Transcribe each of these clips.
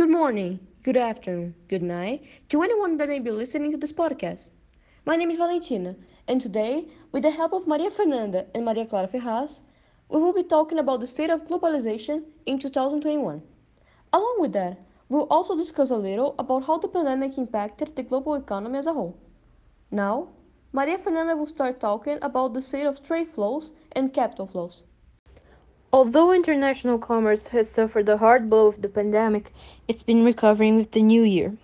Good morning, good afternoon, good night to anyone that may be listening to this podcast. My name is Valentina, and today, with the help of Maria Fernanda and Maria Clara Ferraz, we will be talking about the state of globalization in 2021. Along with that, we'll also discuss a little about how the pandemic impacted the global economy as a whole. Now, Maria Fernanda will start talking about the state of trade flows and capital flows. Although international commerce has suffered a hard blow of the pandemic, it's been recovering with the new year.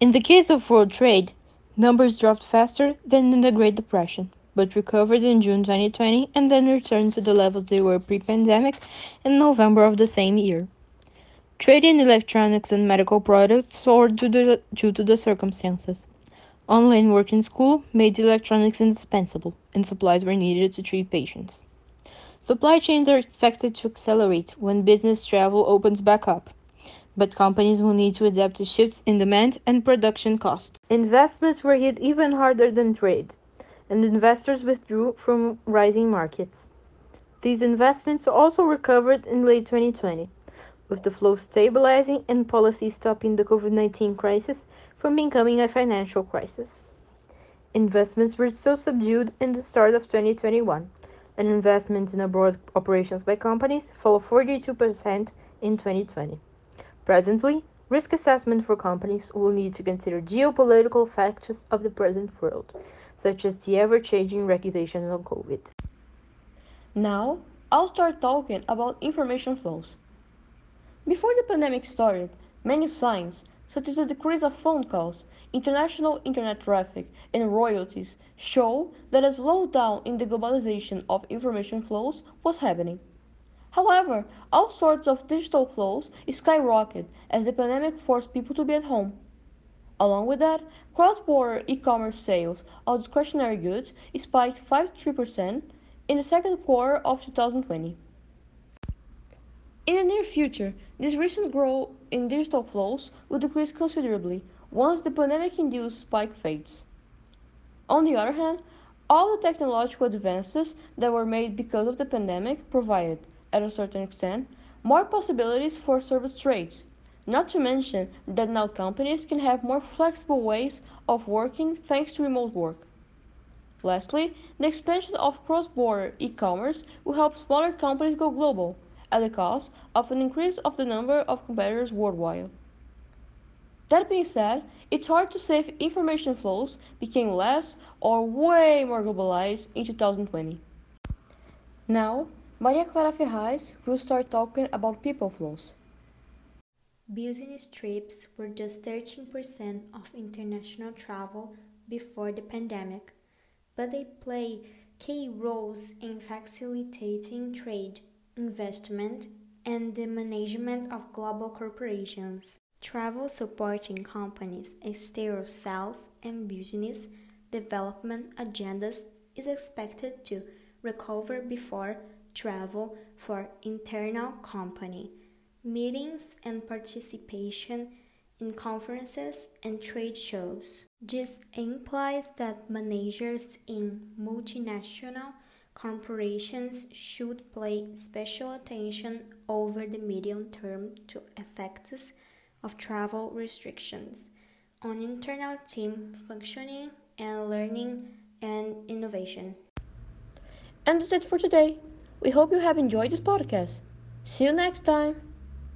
In the case of world trade, numbers dropped faster than in the Great Depression, but recovered in June 2020 and then returned to the levels they were pre pandemic in November of the same year. Trade in electronics and medical products soared due to the, due to the circumstances. Online work in school made electronics indispensable, and supplies were needed to treat patients. Supply chains are expected to accelerate when business travel opens back up, but companies will need to adapt to shifts in demand and production costs. Investments were hit even harder than trade, and investors withdrew from rising markets. These investments also recovered in late 2020, with the flow stabilizing and policy stopping the COVID 19 crisis from becoming a financial crisis. Investments were still subdued in the start of 2021 and investments in abroad operations by companies fell 42% in 2020. Presently, risk assessment for companies will need to consider geopolitical factors of the present world, such as the ever changing regulations on COVID. Now, I'll start talking about information flows. Before the pandemic started, many signs, such as the decrease of phone calls, international internet traffic, and royalties, show that a slowdown in the globalization of information flows was happening. However, all sorts of digital flows skyrocketed as the pandemic forced people to be at home. Along with that, cross-border e-commerce sales of discretionary goods spiked 53% in the second quarter of 2020. In the near future, this recent growth in digital flows will decrease considerably once the pandemic-induced spike fades. On the other hand, all the technological advances that were made because of the pandemic provided, at a certain extent, more possibilities for service trades, not to mention that now companies can have more flexible ways of working thanks to remote work. Lastly, the expansion of cross-border e-commerce will help smaller companies go global at the cost of an increase of the number of competitors worldwide. That being said, it's hard to say if information flows became less or way more globalized in 2020. Now, Maria Clara Ferraz will start talking about people flows. Business trips were just 13% of international travel before the pandemic, but they play key roles in facilitating trade investment, and the management of global corporations. Travel supporting companies' exterior sales and business development agendas is expected to recover before travel for internal company meetings and participation in conferences and trade shows. This implies that managers in multinational corporations should pay special attention over the medium term to effects of travel restrictions on internal team functioning and learning and innovation. And that's it for today. We hope you have enjoyed this podcast. See you next time.